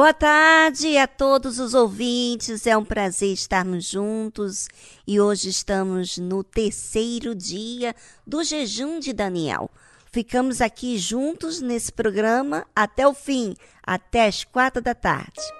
Boa tarde a todos os ouvintes. É um prazer estarmos juntos e hoje estamos no terceiro dia do jejum de Daniel. Ficamos aqui juntos nesse programa até o fim, até as quatro da tarde.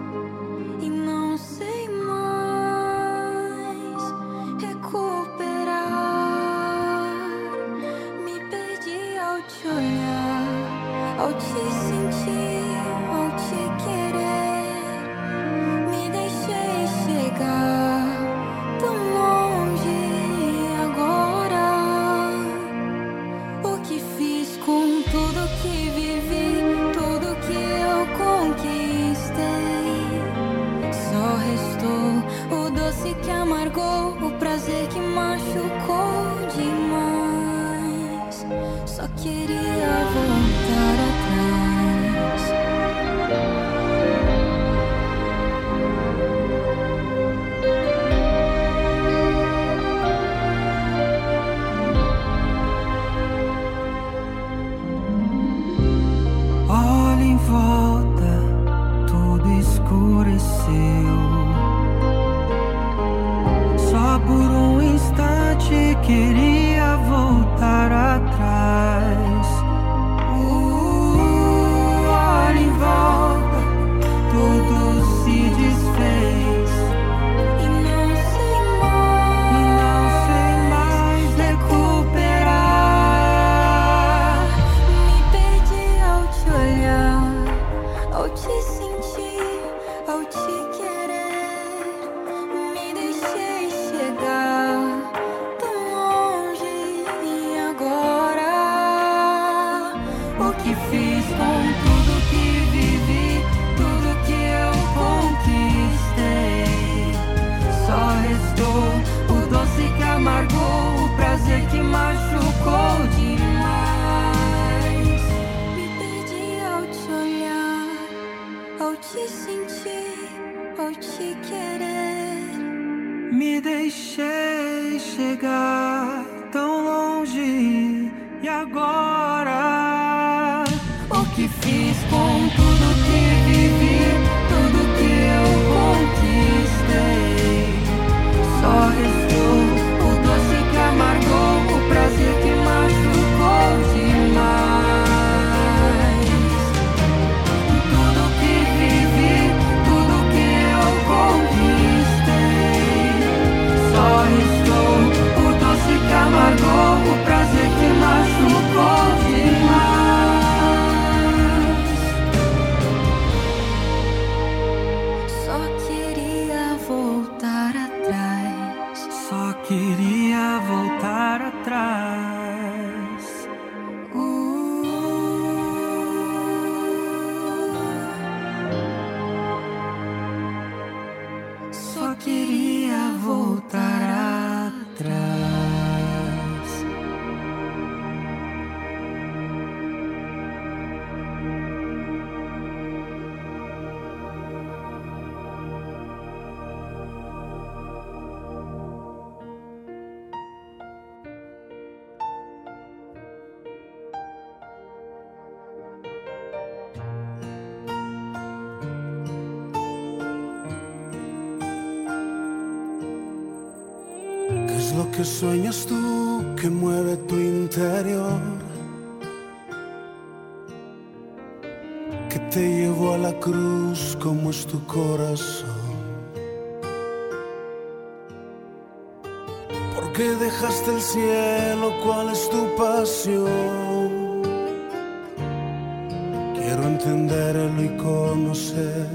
y conocer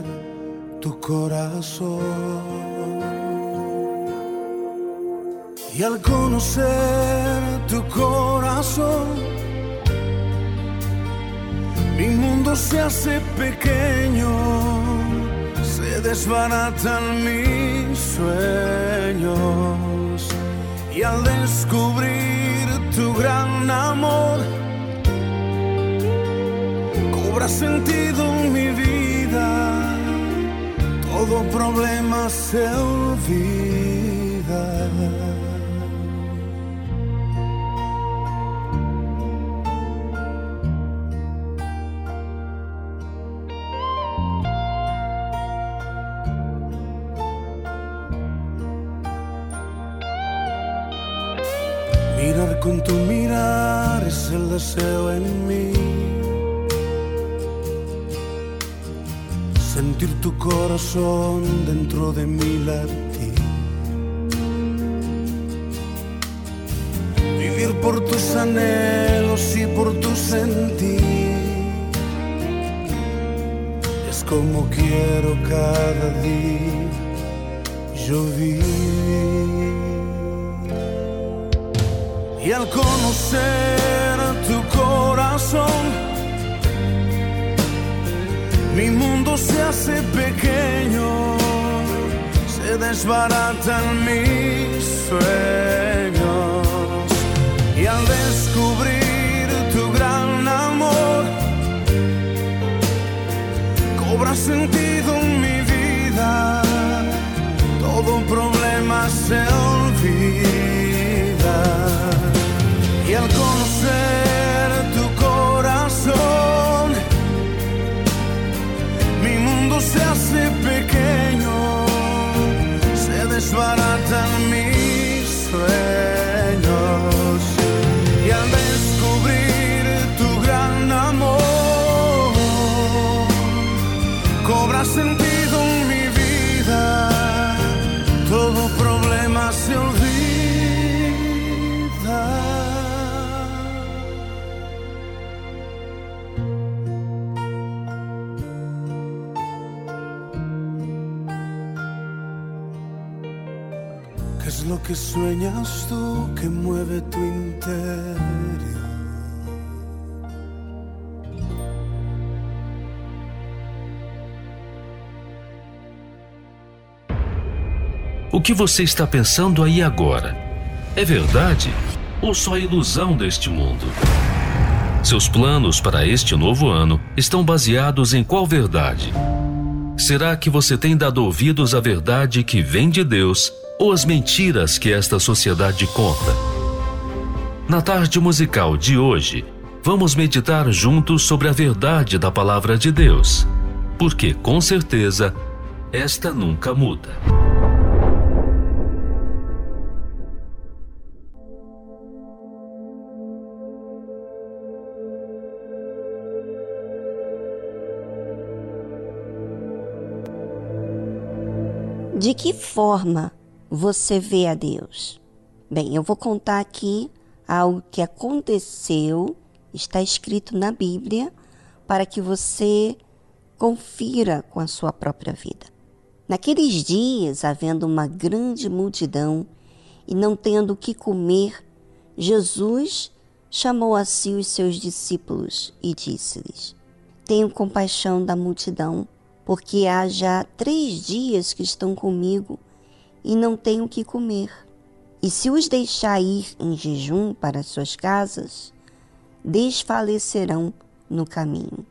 tu corazón. Y al conocer tu corazón, mi mundo se hace pequeño, se desbaratan mis sueños. Y al descubrir tu gran amor, cobra sentido mi vida, todo problema se olvida. Mirar con tu mirar es el deseo en mí Sentir tu corazón dentro de mi latir. Vivir por tus anhelos y por tu sentir. Es como quiero cada día yo vivir. Y al conocer tu corazón, mi mundo se hace pequeño, se desbaratan mis sueños. Y al descubrir tu gran amor, cobra sentido que sueñas tú que mueve tu interior? O que você está pensando aí agora? É verdade ou só ilusão deste mundo? Seus planos para este novo ano estão baseados em qual verdade? Será que você tem dado ouvidos à verdade que vem de Deus ou às mentiras que esta sociedade conta? Na tarde musical de hoje, vamos meditar juntos sobre a verdade da palavra de Deus, porque com certeza esta nunca muda. De que forma você vê a Deus? Bem, eu vou contar aqui algo que aconteceu, está escrito na Bíblia, para que você confira com a sua própria vida. Naqueles dias, havendo uma grande multidão e não tendo o que comer, Jesus chamou a si os seus discípulos e disse-lhes: Tenho compaixão da multidão, porque há já três dias que estão comigo e não tenho o que comer. E se os deixar ir em jejum para suas casas, desfalecerão no caminho,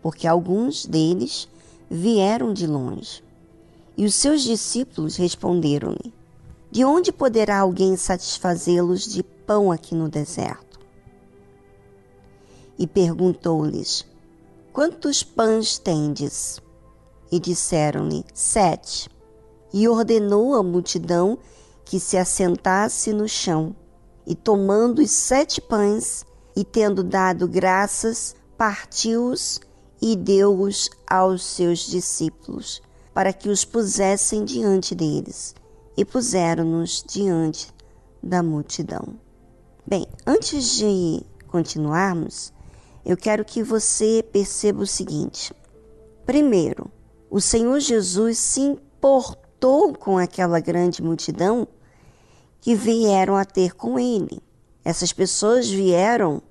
porque alguns deles vieram de longe. E os seus discípulos responderam-lhe: De onde poderá alguém satisfazê-los de pão aqui no deserto? E perguntou-lhes: Quantos pães tendes? E disseram-lhe: Sete. E ordenou à multidão que se assentasse no chão. E tomando os sete pães, e tendo dado graças, partiu-os e deu-os aos seus discípulos, para que os pusessem diante deles. E puseram-nos diante da multidão. Bem, antes de continuarmos, eu quero que você perceba o seguinte. Primeiro, o Senhor Jesus se importou com aquela grande multidão que vieram a ter com ele. Essas pessoas vieram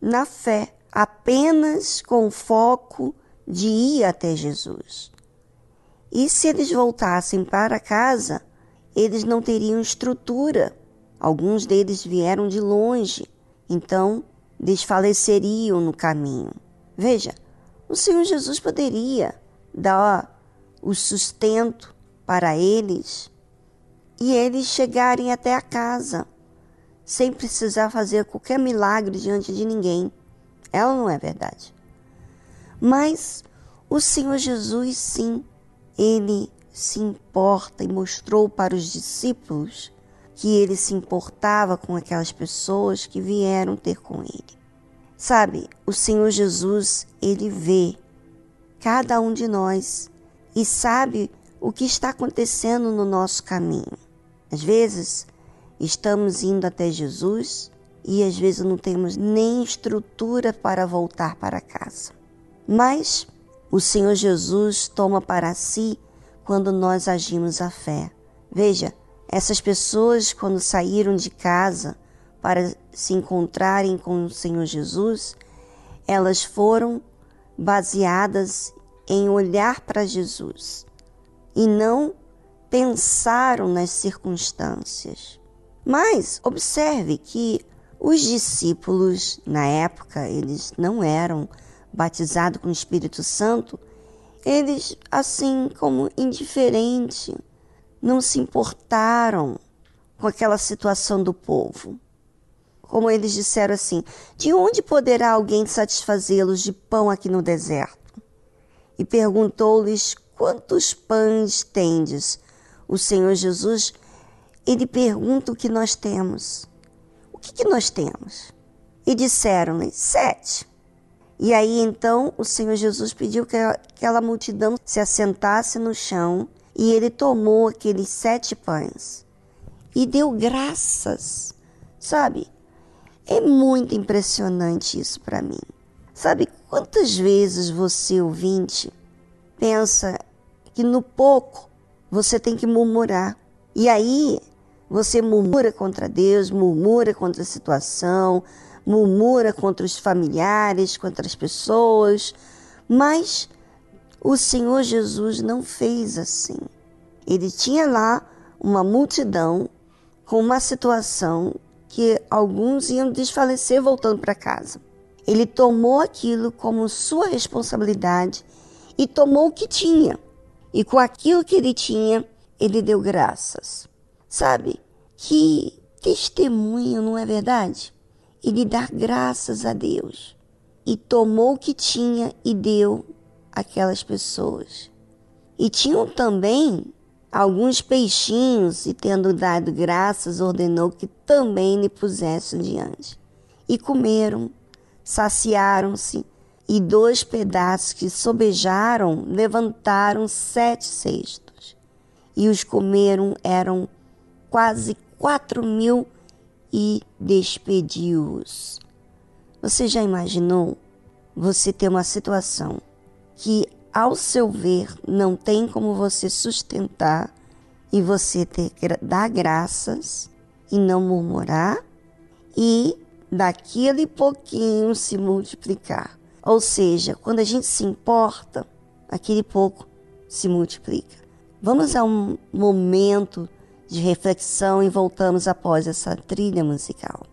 na fé, apenas com foco de ir até Jesus. E se eles voltassem para casa, eles não teriam estrutura. Alguns deles vieram de longe, então desfaleceriam no caminho. Veja, o Senhor Jesus poderia dar o sustento para eles e eles chegarem até a casa sem precisar fazer qualquer milagre diante de ninguém. Ela não é verdade. Mas o Senhor Jesus, sim, ele se importa e mostrou para os discípulos que ele se importava com aquelas pessoas que vieram ter com ele. Sabe, o Senhor Jesus, ele vê cada um de nós e sabe o que está acontecendo no nosso caminho. Às vezes, estamos indo até Jesus e às vezes não temos nem estrutura para voltar para casa. Mas o Senhor Jesus toma para si quando nós agimos a fé. Veja, essas pessoas, quando saíram de casa para se encontrarem com o Senhor Jesus, elas foram baseadas em olhar para Jesus e não pensaram nas circunstâncias. Mas observe que os discípulos, na época, eles não eram batizados com o Espírito Santo, eles, assim como indiferente, não se importaram com aquela situação do povo. Como eles disseram assim: De onde poderá alguém satisfazê-los de pão aqui no deserto? E perguntou-lhes: Quantos pães tendes? O Senhor Jesus, ele pergunta o que nós temos. O que, que nós temos? E disseram-lhe: Sete. E aí então o Senhor Jesus pediu que aquela multidão se assentasse no chão e ele tomou aqueles sete pães e deu graças. Sabe? É muito impressionante isso para mim. Sabe quantas vezes você, ouvinte, pensa que no pouco você tem que murmurar. E aí você murmura contra Deus, murmura contra a situação, murmura contra os familiares, contra as pessoas, mas o Senhor Jesus não fez assim. Ele tinha lá uma multidão com uma situação que alguns iam desfalecer voltando para casa. Ele tomou aquilo como sua responsabilidade e tomou o que tinha. E com aquilo que ele tinha, ele deu graças. Sabe? Que testemunho, não é verdade? Ele dar graças a Deus. E tomou o que tinha e deu aquelas pessoas. E tinham também alguns peixinhos, e tendo dado graças, ordenou que também lhe pusessem diante. E comeram, saciaram-se, e dois pedaços que sobejaram levantaram sete cestos. E os comeram eram quase quatro mil e despediu-os. Você já imaginou você ter uma situação que, ao seu ver, não tem como você sustentar e você ter dar graças e não murmurar e daquele pouquinho se multiplicar. Ou seja, quando a gente se importa, aquele pouco se multiplica. Vamos a um momento de reflexão e voltamos após essa trilha musical.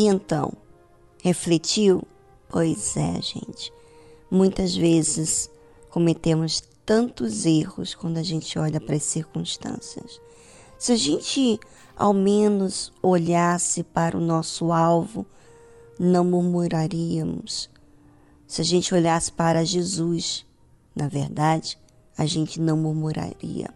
E então, refletiu? Pois é, gente. Muitas vezes cometemos tantos erros quando a gente olha para as circunstâncias. Se a gente ao menos olhasse para o nosso alvo, não murmuraríamos. Se a gente olhasse para Jesus, na verdade, a gente não murmuraria,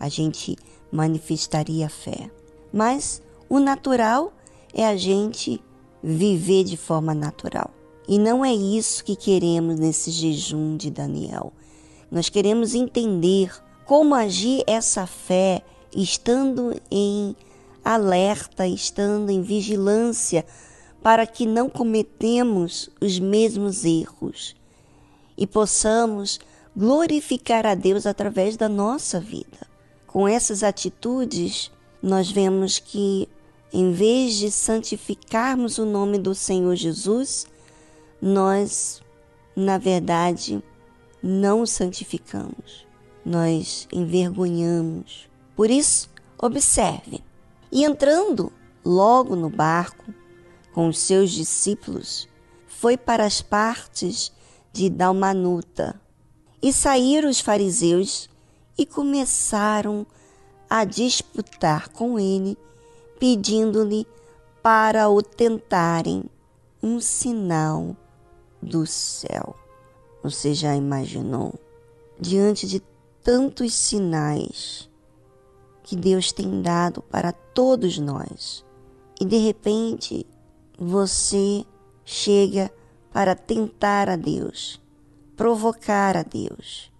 a gente manifestaria fé. Mas o natural é a gente viver de forma natural. E não é isso que queremos nesse jejum de Daniel. Nós queremos entender como agir essa fé estando em alerta, estando em vigilância, para que não cometemos os mesmos erros e possamos glorificar a Deus através da nossa vida. Com essas atitudes, nós vemos que, em vez de santificarmos o nome do Senhor Jesus, nós, na verdade, não santificamos, nós envergonhamos. Por isso, observe. E entrando logo no barco com os seus discípulos, foi para as partes de Dalmanuta. E saíram os fariseus e começaram a disputar com ele, pedindo-lhe para o tentarem um sinal do céu. Você já imaginou? Diante de tantos sinais que Deus tem dado para todos nós, e de repente você chega para tentar a Deus, provocar a Deus.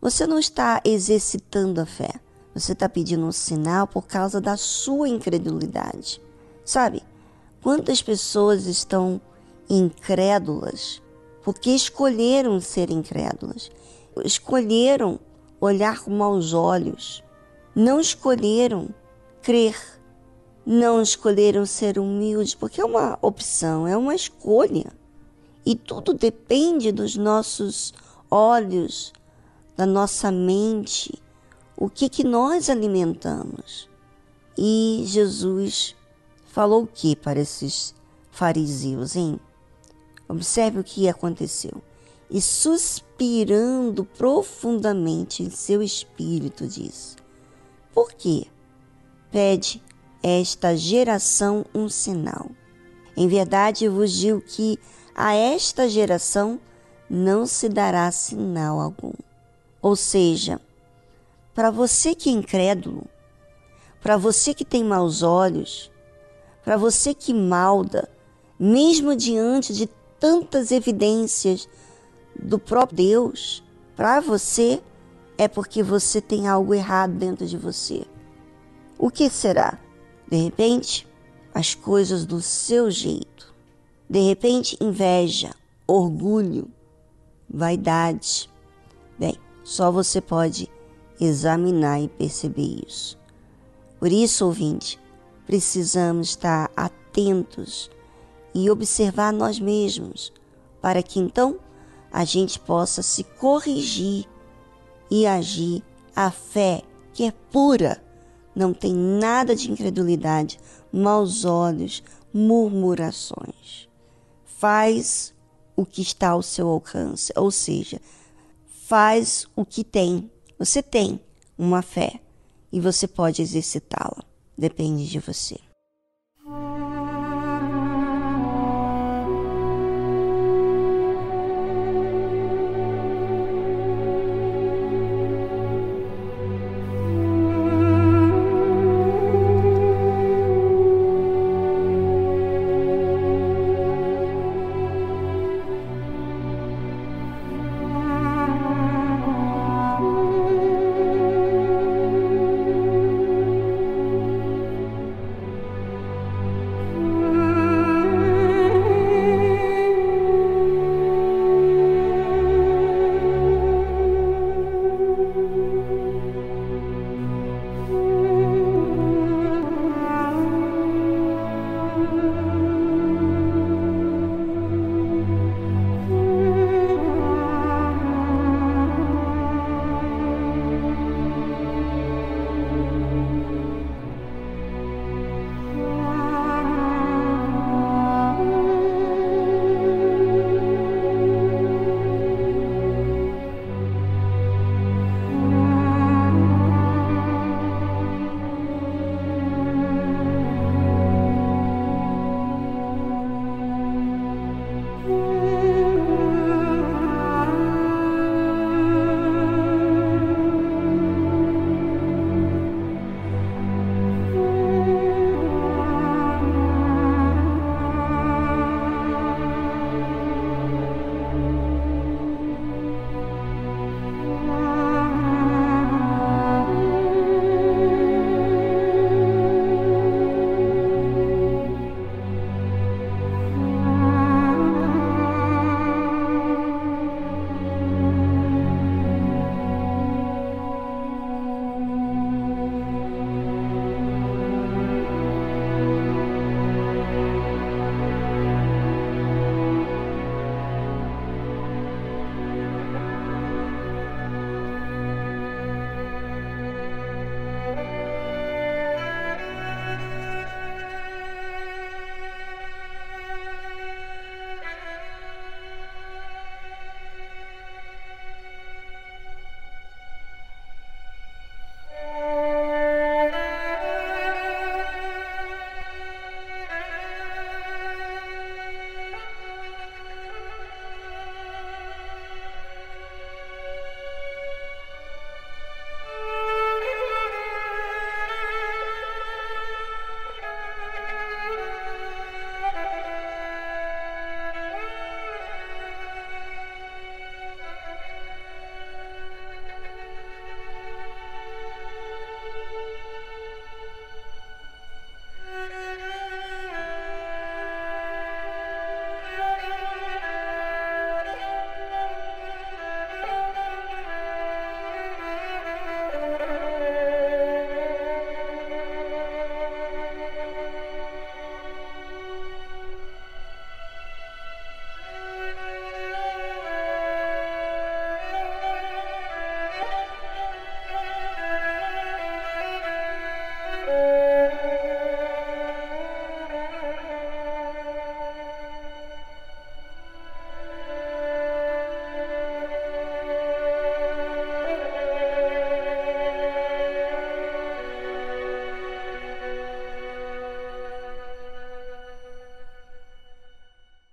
Você não está exercitando a fé, você está pedindo um sinal por causa da sua incredulidade. Sabe, quantas pessoas estão incrédulas porque escolheram ser incrédulas, escolheram olhar com maus olhos, não escolheram crer, não escolheram ser humildes, porque é uma opção, é uma escolha. E tudo depende dos nossos olhos, da nossa mente, o que, que nós alimentamos. E Jesus falou o que para esses fariseus, hein? Observe o que aconteceu. E suspirando profundamente em seu espírito, diz: Por que pede esta geração um sinal? Em verdade vos digo que a esta geração não se dará sinal algum. Ou seja, para você que é incrédulo, para você que tem maus olhos, para você que malda, mesmo diante de tantas evidências do próprio Deus para você, é porque você tem algo errado dentro de você. O que será? De repente, as coisas do seu jeito. De repente, inveja, orgulho, vaidade. Bem, só você pode examinar e perceber isso. Por isso, ouvinte, precisamos estar atentos e observar nós mesmos, para que então a gente possa se corrigir e agir a fé que é pura, não tem nada de incredulidade, maus olhos, murmurações. Faz o que está ao seu alcance, ou seja, faz o que tem. Você tem uma fé e você pode exercitá-la. Depende de você.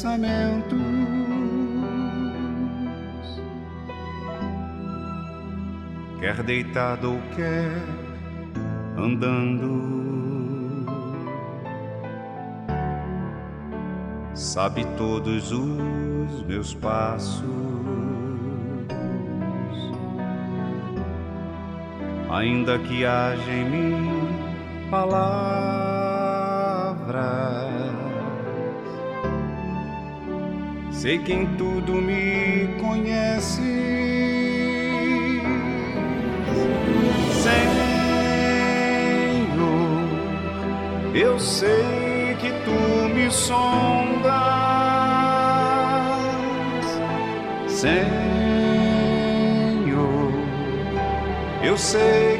Pensamentos. Quer deitado ou quer andando. sabe todos os meus passos. Ainda que haja em mim palavras, sei que em tudo me conhece. Senhor, eu sei que tu me sondas, Senhor. Eu sei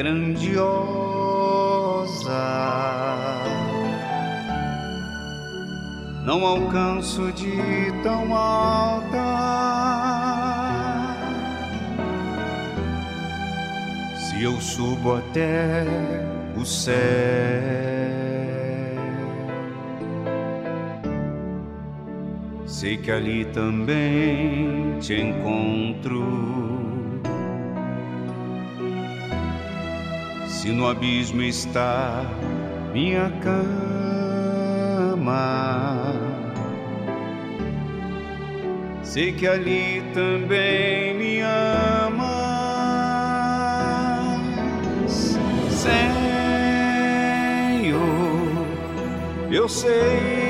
Grandiosa. Não alcanço de tão alta e eu subo até o céu. Sei que ali também te encontro. Se no abismo está minha cama, sei que ali também me ama. Senhor, eu sei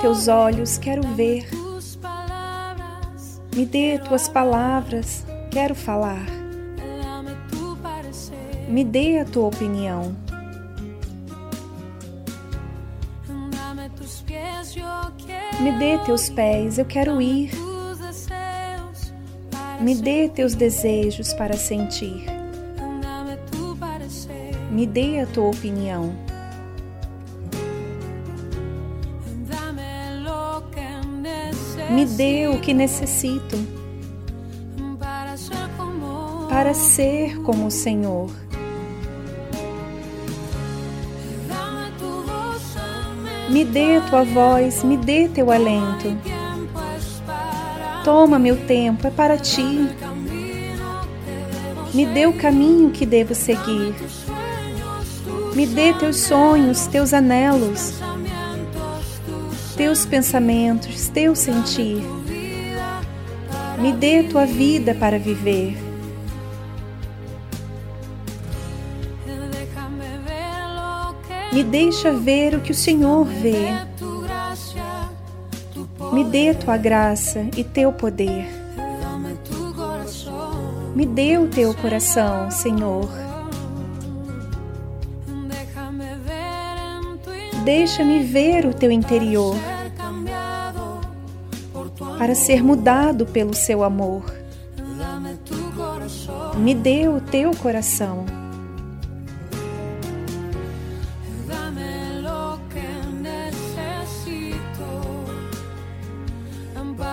Teus olhos, quero ver. Me dê tuas palavras, quero falar. Me dê a tua opinião. Me dê teus pés, eu quero ir. Me dê teus desejos para sentir. Me dê a tua opinião. me dê o que necessito para ser como o Senhor. Me dê tua voz, me dê teu alento. Toma meu tempo, é para ti. Me dê o caminho que devo seguir. Me dê teus sonhos, teus anelos teus pensamentos, teu sentir. Me dê tua vida para viver. Me deixa ver o que o Senhor vê. Me dê tua graça e teu poder. Me dê o teu coração, Senhor. Deixa-me ver o teu interior para ser mudado pelo seu amor. Me dê o teu coração.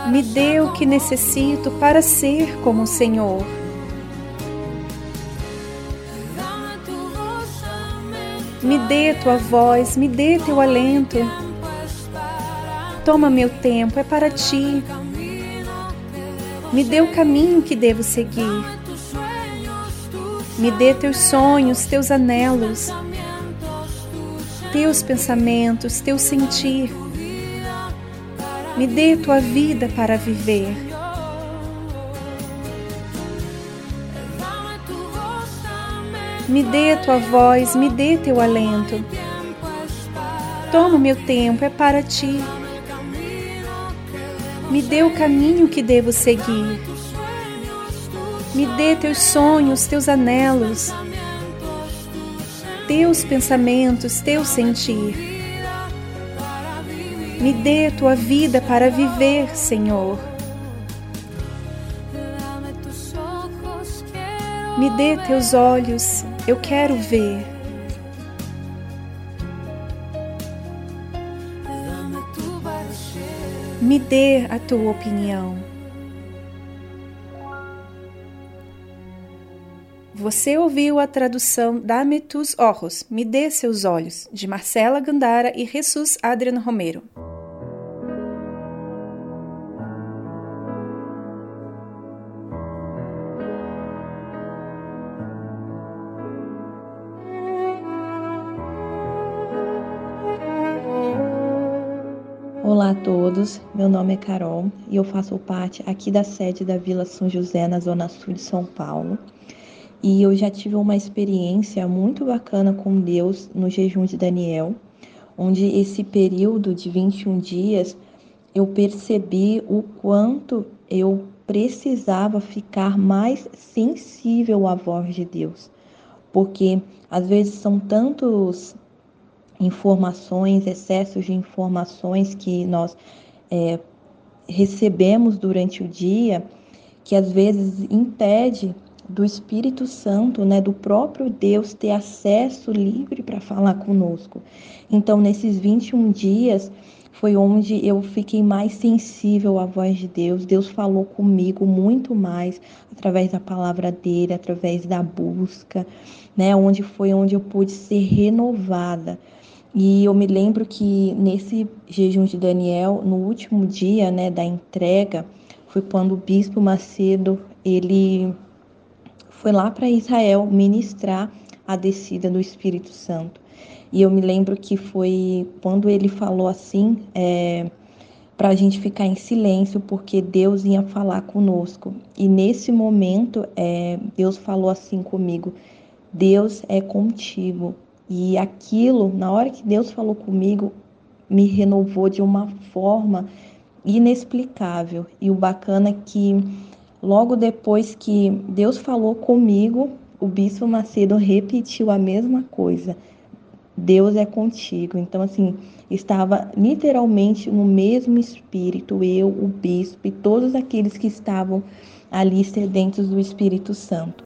Me dê o que necessito para ser como o Senhor. Me dê tua voz, me dê teu alento. Toma meu tempo, é para ti. Me dê o caminho que devo seguir. Me dê teus sonhos, teus anelos, teus pensamentos, teu sentir. Me dê tua vida para viver. Me dê tua voz, me dê teu alento. Toma o meu tempo, é para ti. Me dê o caminho que devo seguir. Me dê teus sonhos, teus anelos, teus pensamentos, teu sentir. Me dê tua vida para viver, Senhor. Me dê teus olhos, eu quero ver. Me dê a tua opinião. Você ouviu a tradução Dame tus ojos, Me dê seus olhos, de Marcela Gandara e Jesus Adriano Romero. Todos, meu nome é Carol e eu faço parte aqui da sede da Vila São José, na Zona Sul de São Paulo. E eu já tive uma experiência muito bacana com Deus no jejum de Daniel, onde esse período de 21 dias eu percebi o quanto eu precisava ficar mais sensível à voz de Deus. Porque às vezes são tantos informações, excessos de informações que nós é, recebemos durante o dia, que às vezes impede do Espírito Santo, né, do próprio Deus ter acesso livre para falar conosco. Então, nesses 21 dias, foi onde eu fiquei mais sensível à voz de Deus. Deus falou comigo muito mais através da palavra dele, através da busca, né, onde foi onde eu pude ser renovada e eu me lembro que nesse jejum de Daniel, no último dia, né, da entrega, foi quando o bispo Macedo, ele foi lá para Israel ministrar a descida do Espírito Santo. E eu me lembro que foi quando ele falou assim, é, para a gente ficar em silêncio, porque Deus ia falar conosco. E nesse momento, é, Deus falou assim comigo: Deus é contigo. E aquilo, na hora que Deus falou comigo, me renovou de uma forma inexplicável. E o bacana é que logo depois que Deus falou comigo, o bispo Macedo repetiu a mesma coisa. Deus é contigo. Então, assim, estava literalmente no mesmo espírito, eu, o bispo e todos aqueles que estavam ali sedentos do Espírito Santo.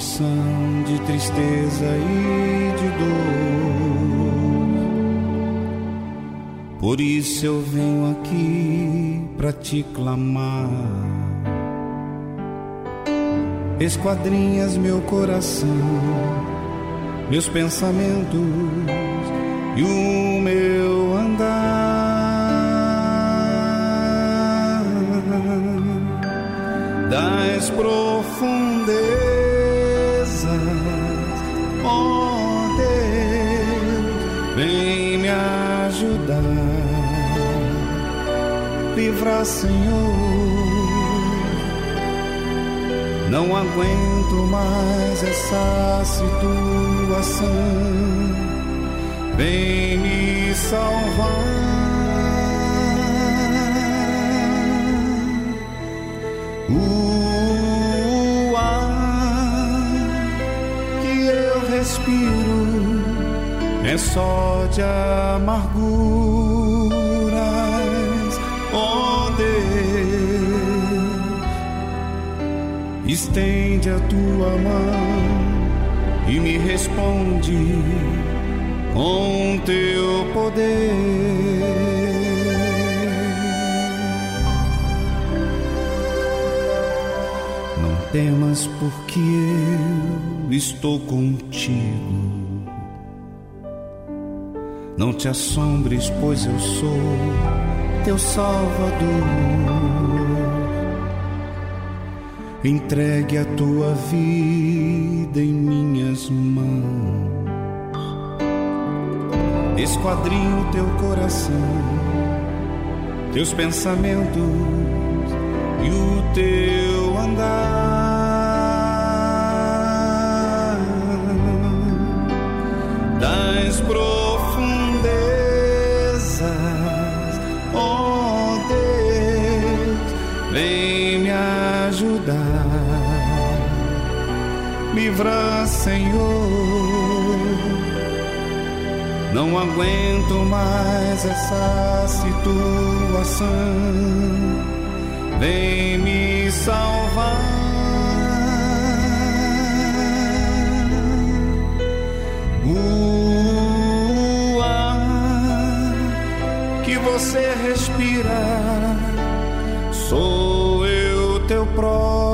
são de tristeza e de dor. Por isso eu venho aqui para te clamar. Esquadrinhas meu coração, meus pensamentos e o meu andar das profundezas livrar, Senhor. Não aguento mais essa situação. Vem me salvar. O ar que eu respiro é só de amargura. Estende a tua mão e me responde com teu poder. temas, porque eu estou contigo. Não te assombres, pois eu sou teu Salvador. Entregue a tua vida em minhas mãos. Esquadrinho teu coração, teus pensamentos e o teu andar. das profundezas, livra, Senhor. Não aguento mais essa situação, vem me salvar. você respira, sou eu teu próprio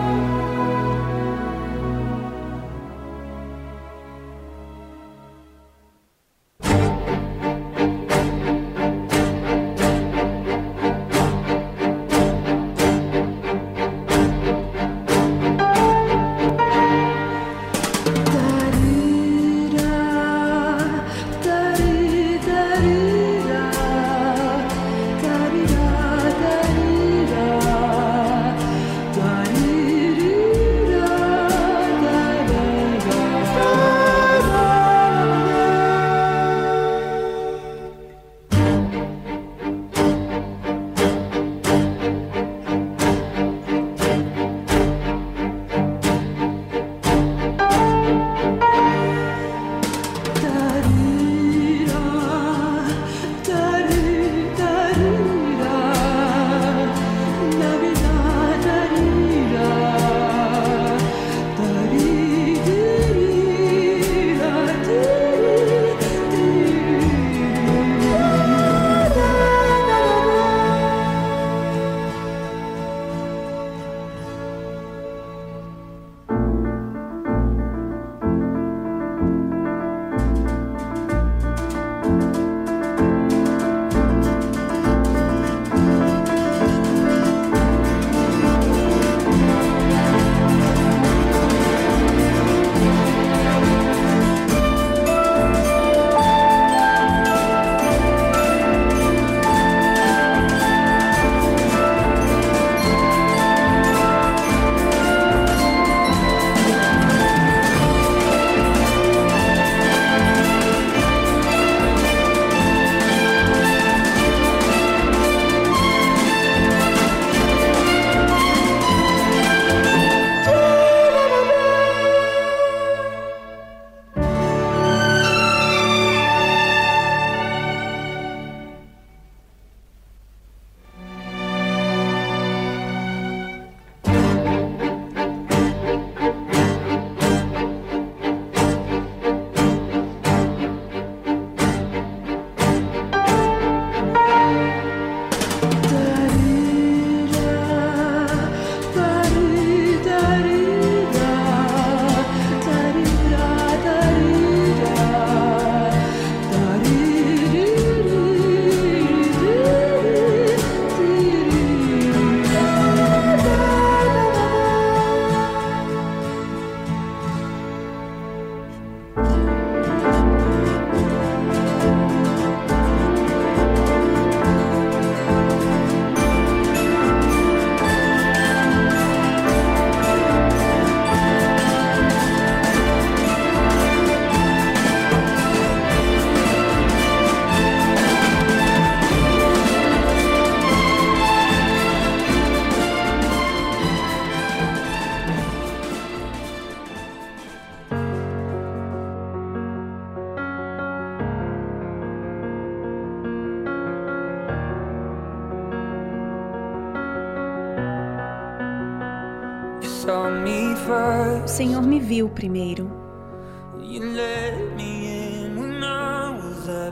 Primeiro.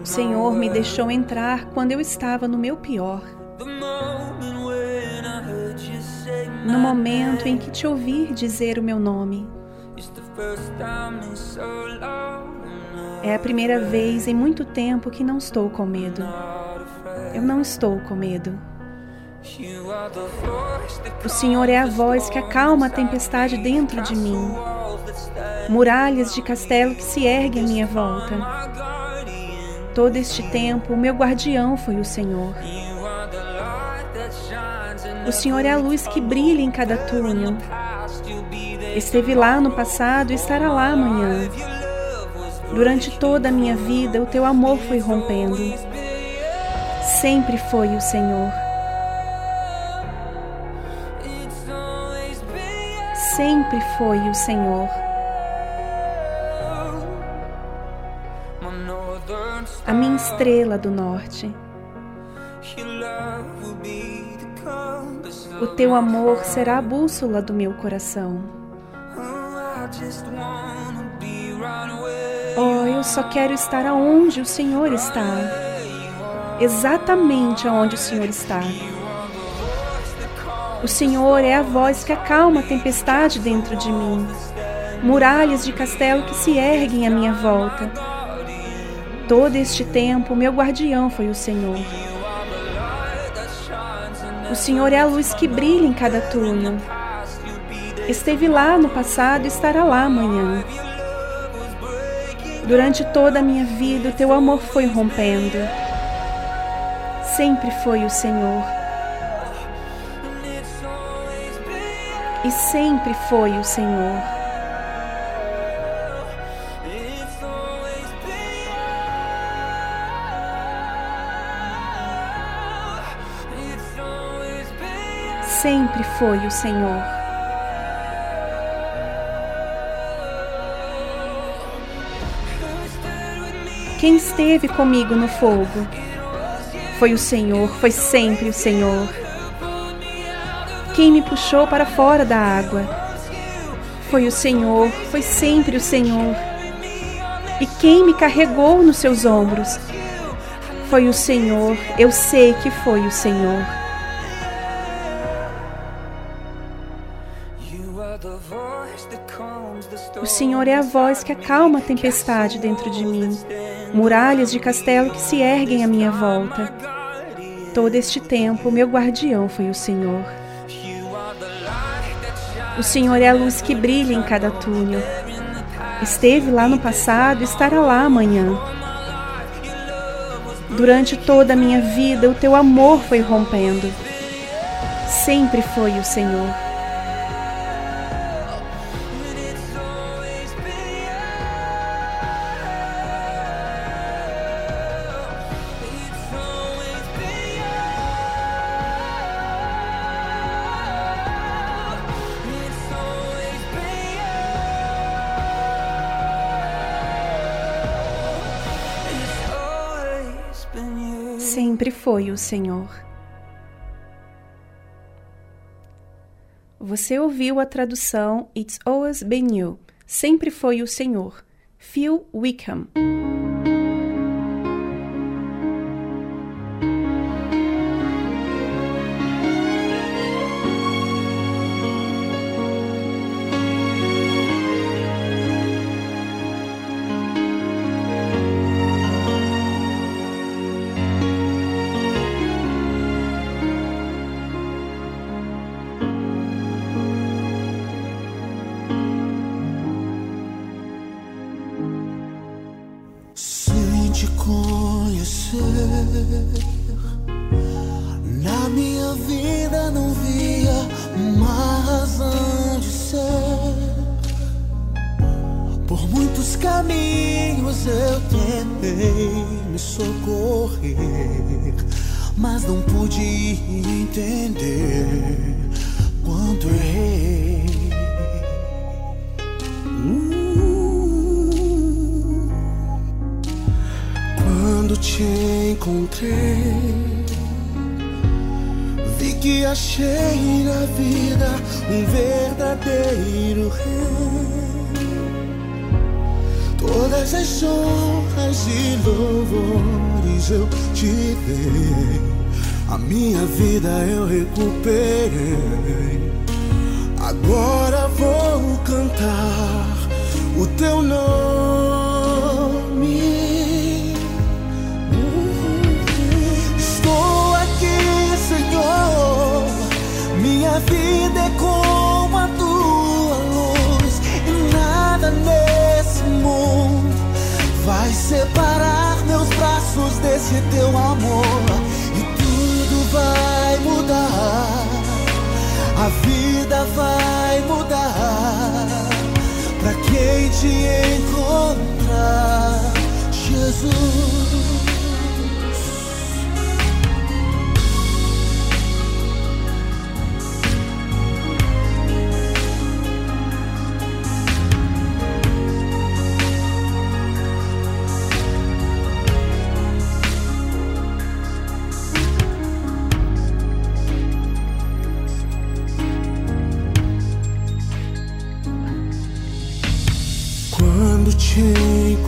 O Senhor me deixou entrar quando eu estava no meu pior. No momento em que te ouvi dizer o meu nome. É a primeira vez em muito tempo que não estou com medo. Eu não estou com medo. O Senhor é a voz que acalma a tempestade dentro de mim. Muralhas de castelo que se erguem à minha volta. Todo este tempo, o meu guardião foi o Senhor. O Senhor é a luz que brilha em cada túnel. Esteve lá no passado e estará lá amanhã. Durante toda a minha vida, o teu amor foi rompendo. Sempre foi o Senhor. Sempre foi o Senhor. Estrela do norte. O teu amor será a bússola do meu coração. Oh, eu só quero estar aonde o Senhor está. Exatamente aonde o Senhor está. O Senhor é a voz que acalma a tempestade dentro de mim. Muralhas de castelo que se erguem à minha volta. Todo este tempo, meu guardião foi o Senhor. O Senhor é a luz que brilha em cada túnel. Esteve lá no passado e estará lá amanhã. Durante toda a minha vida, o teu amor foi rompendo. Sempre foi o Senhor. E sempre foi o Senhor. Sempre foi o Senhor. Quem esteve comigo no fogo? Foi o Senhor, foi sempre o Senhor. Quem me puxou para fora da água? Foi o Senhor, foi sempre o Senhor. E quem me carregou nos seus ombros? Foi o Senhor, eu sei que foi o Senhor. Senhor é a voz que acalma a tempestade dentro de mim muralhas de castelo que se erguem à minha volta. Todo este tempo, meu guardião foi o Senhor. O Senhor é a luz que brilha em cada túnel. Esteve lá no passado estará lá amanhã. Durante toda a minha vida, o teu amor foi rompendo. Sempre foi o Senhor. Foi o Senhor. Você ouviu a tradução It's Always Been You, Sempre Foi o Senhor, Phil Wickham.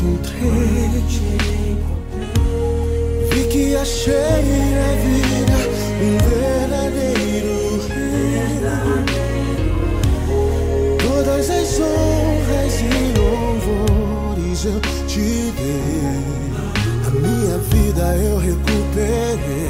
Encontrei, vi que achei na vida um verdadeiro rei. Todas as honras e louvores eu te dei, a minha vida eu recuperei.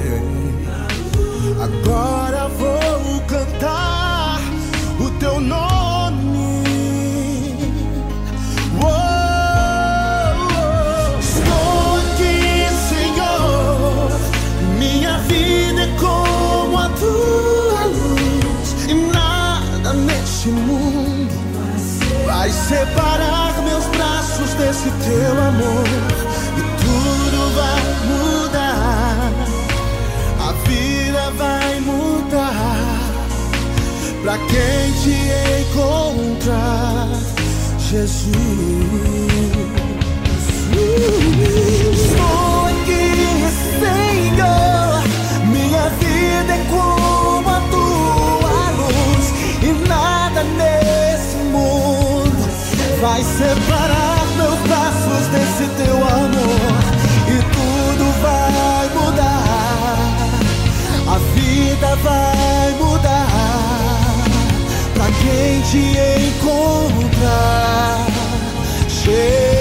Desse teu amor. E tudo vai mudar, a vida vai mudar pra quem te encontrar, Jesus. Estou aqui, Senhor. Minha vida é como a tua luz, e nada nesse mundo vai separar vai mudar pra quem te encontrar. Tudo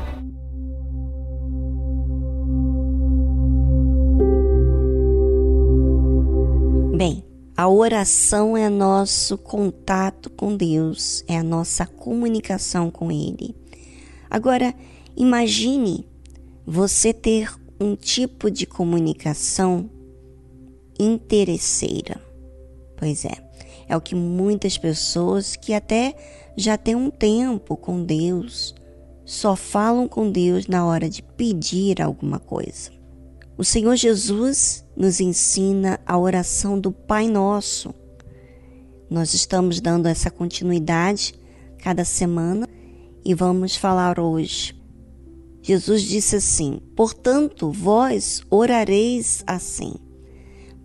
A oração é nosso contato com Deus, é a nossa comunicação com Ele. Agora, imagine você ter um tipo de comunicação interesseira. Pois é, é o que muitas pessoas que até já têm um tempo com Deus só falam com Deus na hora de pedir alguma coisa. O Senhor Jesus nos ensina a oração do Pai Nosso. Nós estamos dando essa continuidade cada semana e vamos falar hoje. Jesus disse assim: Portanto, vós orareis assim: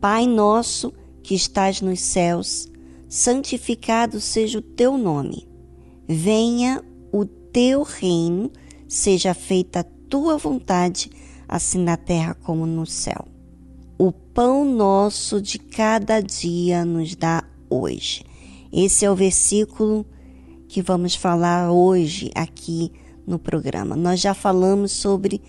Pai nosso que estás nos céus, santificado seja o teu nome. Venha o teu reino, seja feita a tua vontade, assim na terra como no céu. O pão nosso de cada dia nos dá hoje. Esse é o versículo que vamos falar hoje aqui no programa. Nós já falamos sobre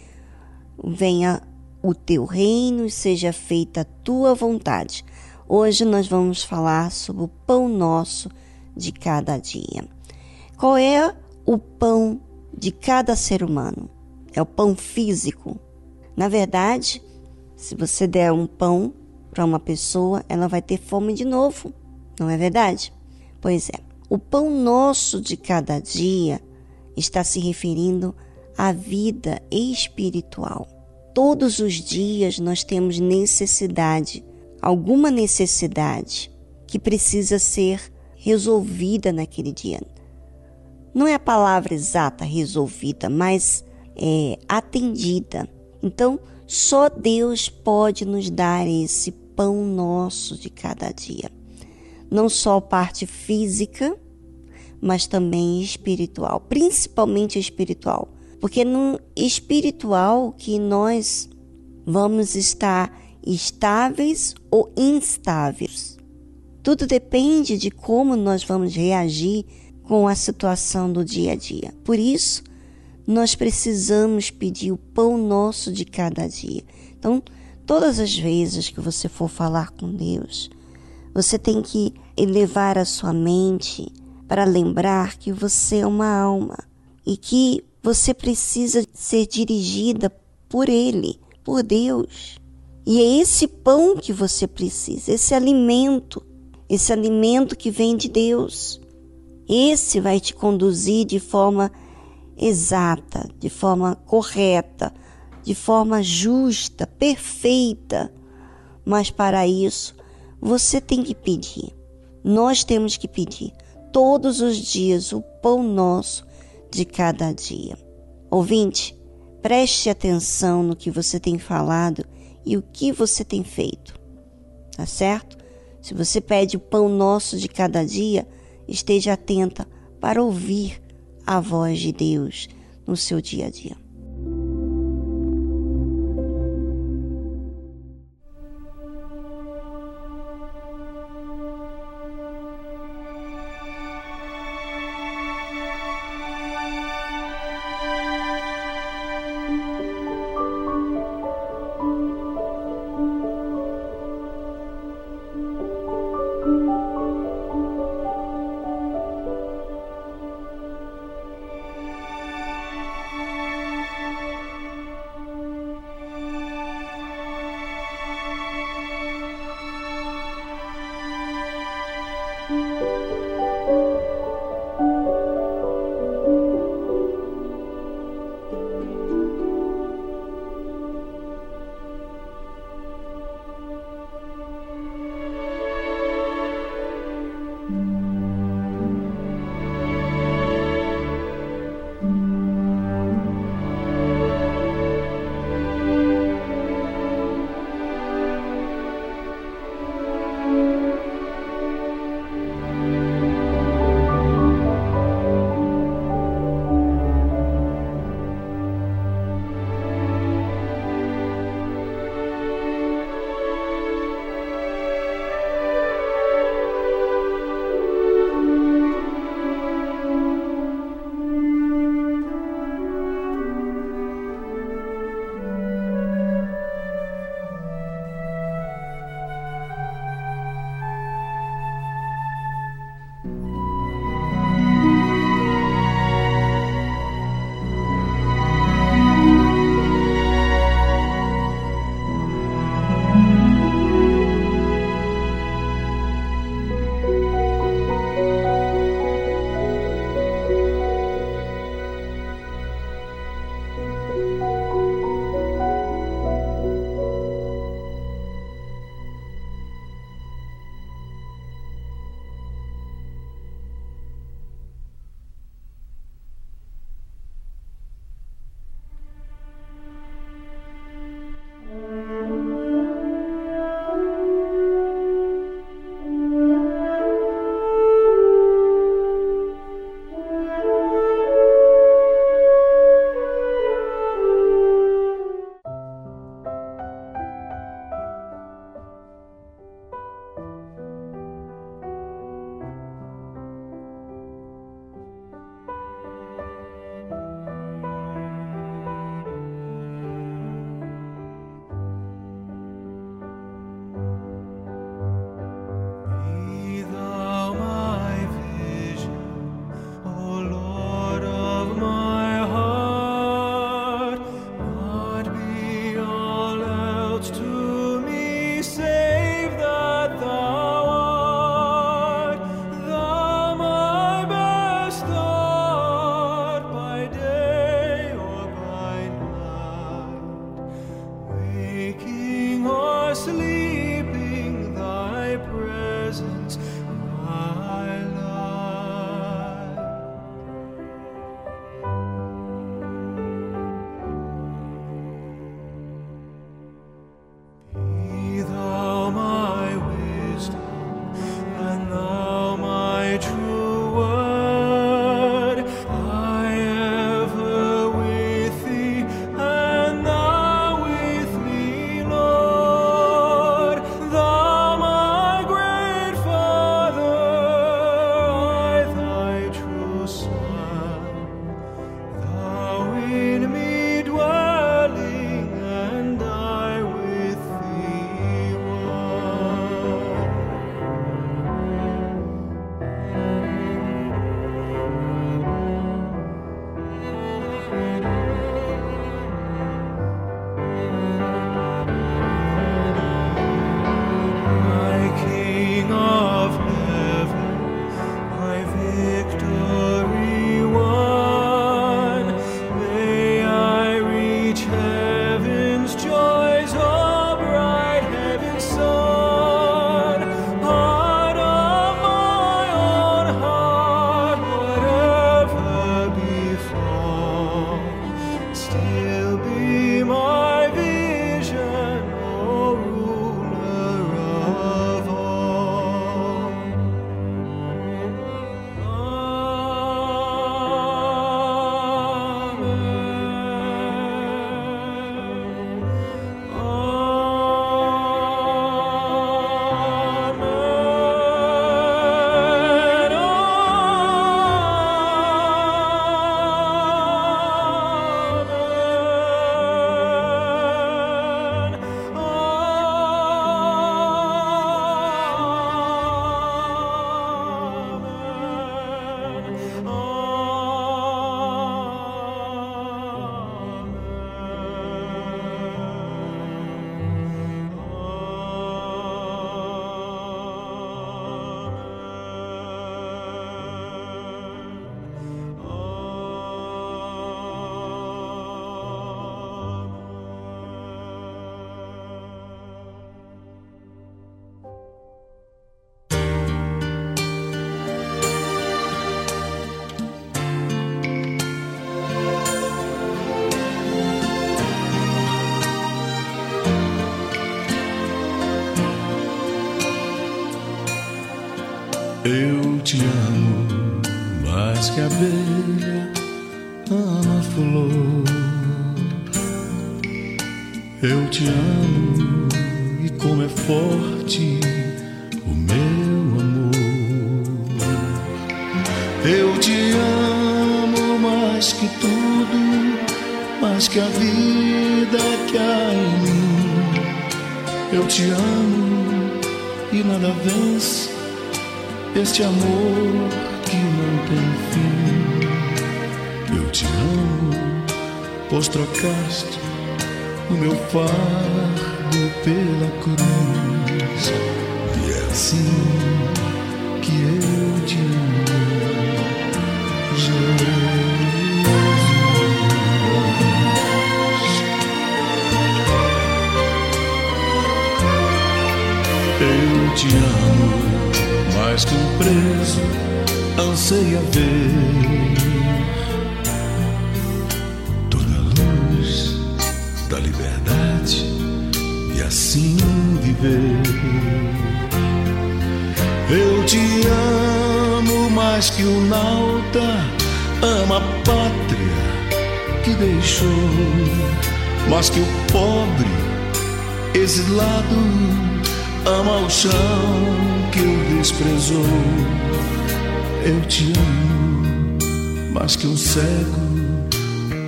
venha o teu reino seja feita a tua vontade. Hoje nós vamos falar sobre o pão nosso de cada dia. Qual é o pão de cada ser humano? É o pão físico. Na verdade, se você der um pão para uma pessoa, ela vai ter fome de novo, não é verdade? Pois é. O pão nosso de cada dia está se referindo à vida espiritual. Todos os dias nós temos necessidade, alguma necessidade que precisa ser resolvida naquele dia. Não é a palavra exata resolvida, mas é atendida. Então, só Deus pode nos dar esse pão nosso de cada dia. Não só parte física, mas também espiritual, principalmente espiritual. Porque no espiritual que nós vamos estar estáveis ou instáveis. Tudo depende de como nós vamos reagir com a situação do dia a dia. Por isso, nós precisamos pedir o pão nosso de cada dia. Então, todas as vezes que você for falar com Deus, você tem que elevar a sua mente para lembrar que você é uma alma e que você precisa ser dirigida por Ele, por Deus. E é esse pão que você precisa, esse alimento, esse alimento que vem de Deus. Esse vai te conduzir de forma exata, de forma correta, de forma justa, perfeita. Mas para isso, você tem que pedir. Nós temos que pedir todos os dias o pão nosso de cada dia. Ouvinte, preste atenção no que você tem falado e o que você tem feito. Tá certo? Se você pede o pão nosso de cada dia, esteja atenta para ouvir a voz de Deus no seu dia a dia. Te amo e como é forte o meu amor. Eu te amo mais que tudo, mais que a vida que há em mim. Eu te amo e nada vence este amor que não tem fim. Eu te amo, pois trocaste o meu fardo pela cruz. E é assim que eu te amo, Jesus. Eu te amo mais que um preso anseia ver nauta ama a pátria que deixou, mais que o pobre exilado ama o chão que o desprezou. Eu te amo mais que um cego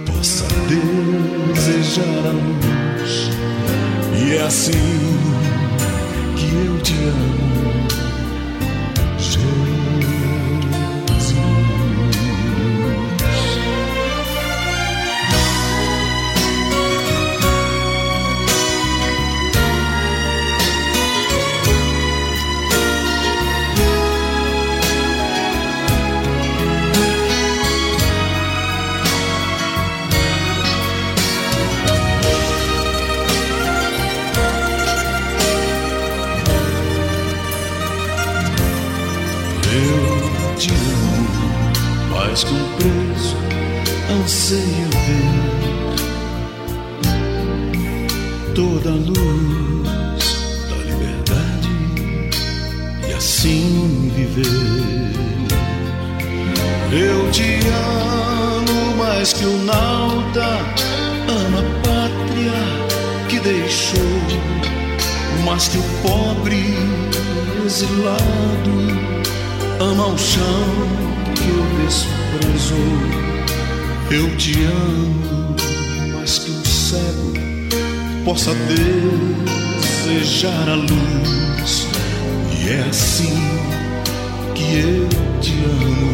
possa desejar a luz. E é assim que eu te amo, possa desejar a luz. E é assim que eu te amo,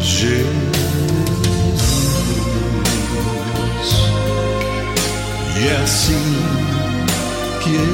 Jesus. E é assim que eu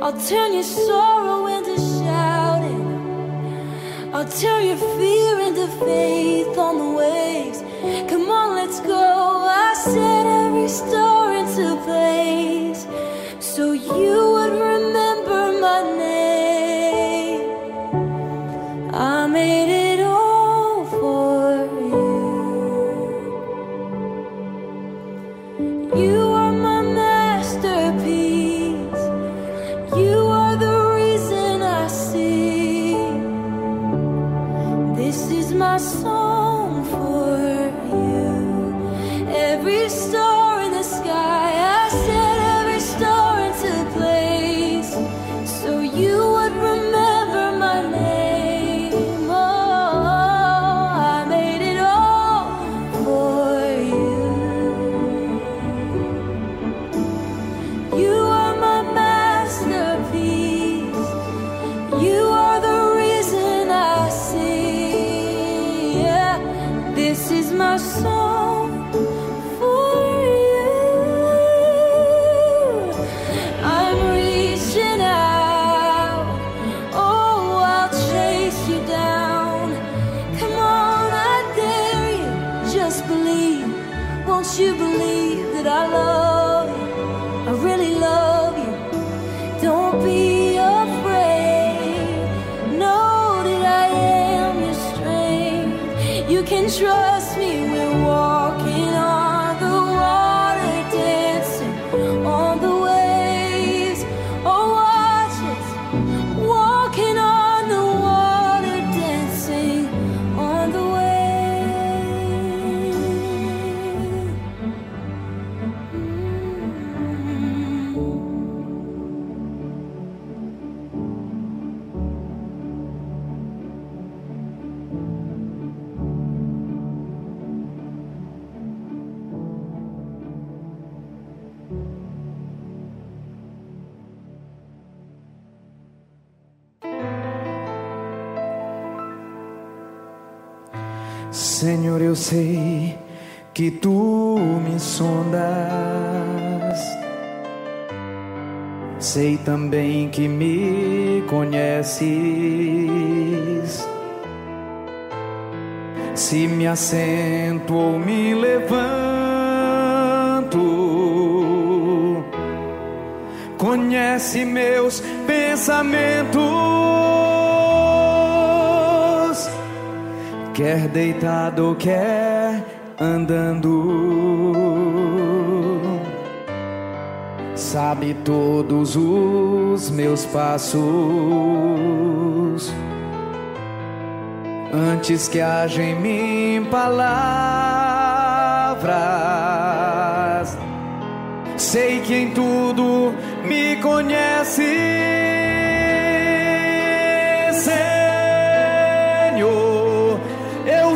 I'll turn your sorrow into shouting. I'll turn your fear into faith on the waves. Come on, let's go. I set every star into place so you sei que tu me sondas. Sei também que me conheces. Se me assento ou me levanto, conhece meus pensamentos. Quer deitado, quer andando, sabe todos os meus passos. Antes que haja em mim palavras, sei que em tudo me conhece.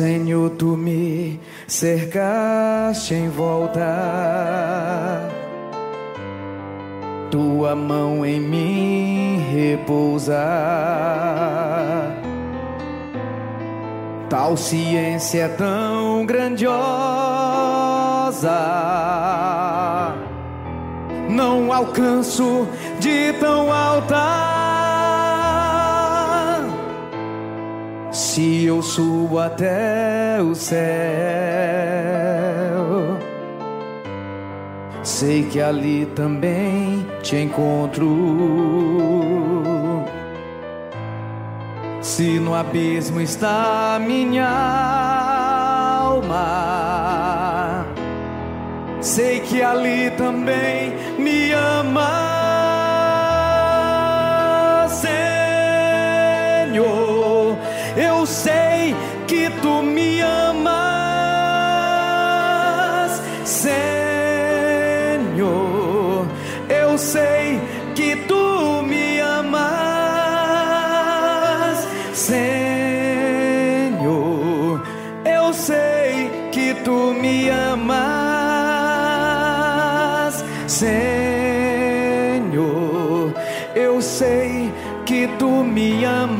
Senhor, tu me cercaste em volta, tua mão em mim repousa. Tal ciência tão grandiosa, não alcanço de tão alta. Se eu subo até o céu, sei que ali também te encontro. Se no abismo está minha alma, sei que ali também me ama.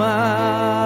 my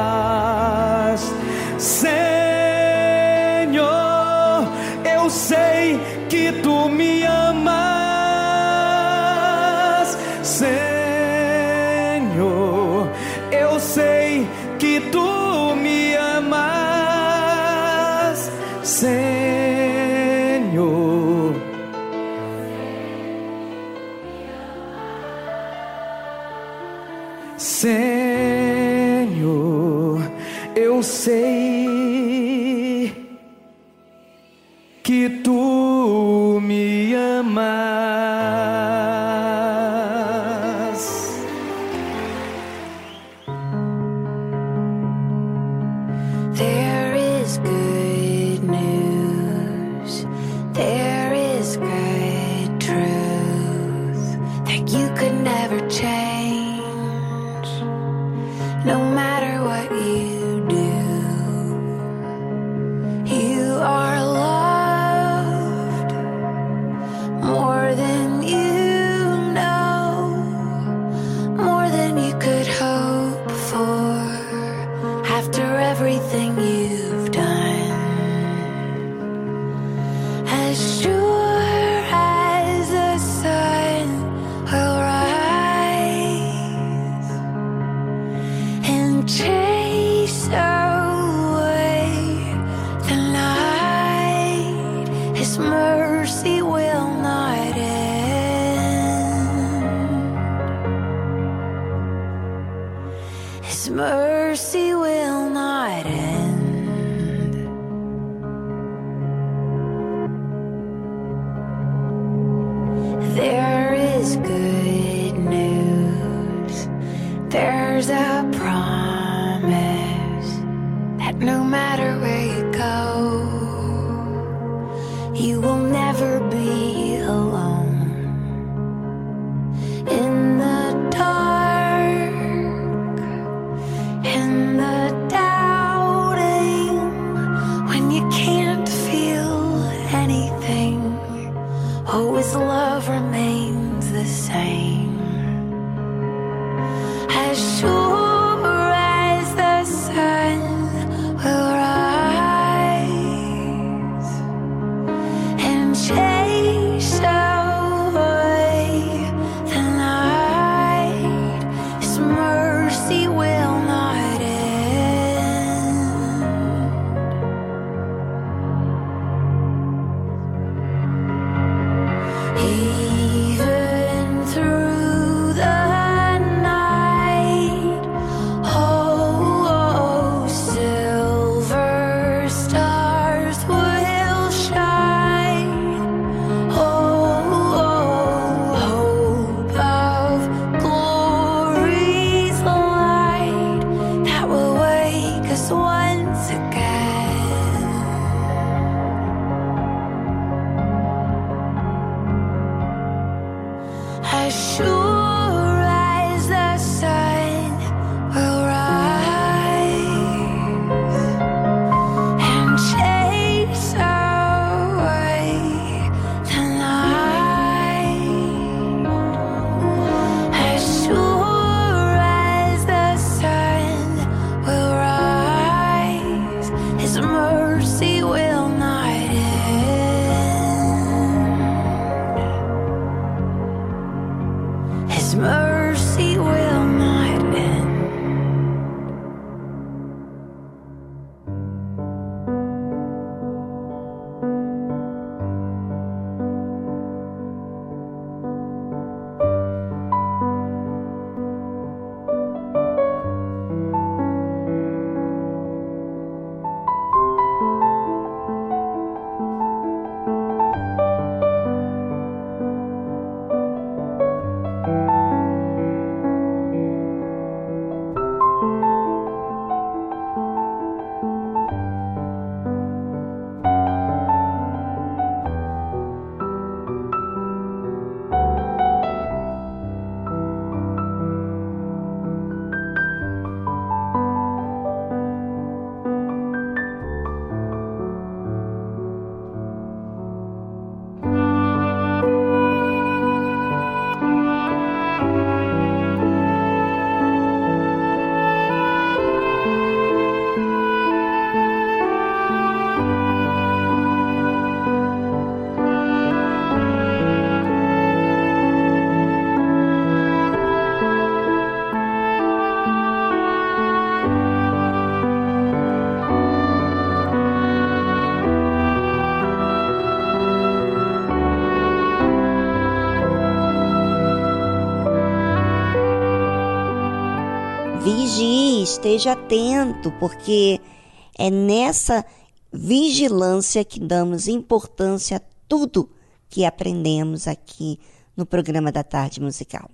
esteja atento, porque é nessa vigilância que damos importância a tudo que aprendemos aqui no programa da Tarde Musical.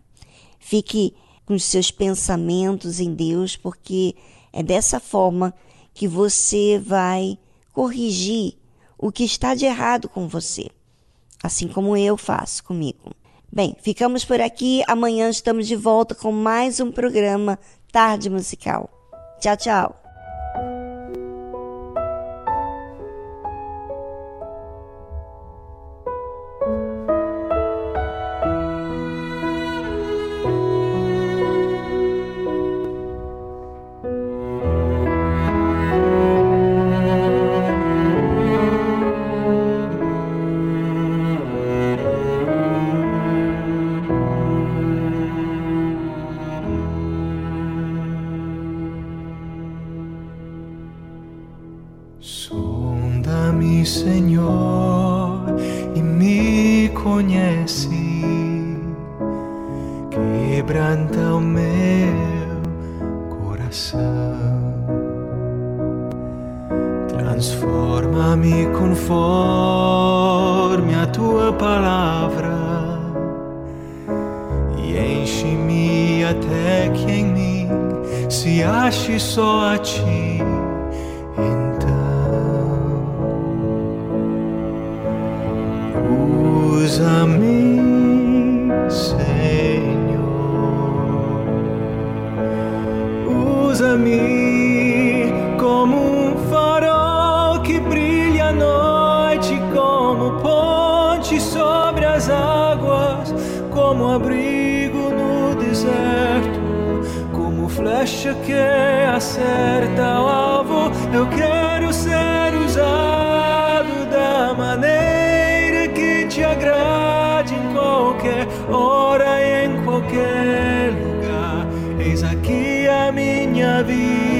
Fique com os seus pensamentos em Deus, porque é dessa forma que você vai corrigir o que está de errado com você, assim como eu faço comigo. Bem, ficamos por aqui. Amanhã estamos de volta com mais um programa Tarde Musical. 家教 tua palavra e enche-me até que em mim se ache só a ti. Usa-me, flecha que acerta o alvo. Eu quero ser usado da maneira que te agrade em qualquer hora e em qualquer lugar. Eis aqui a minha vida,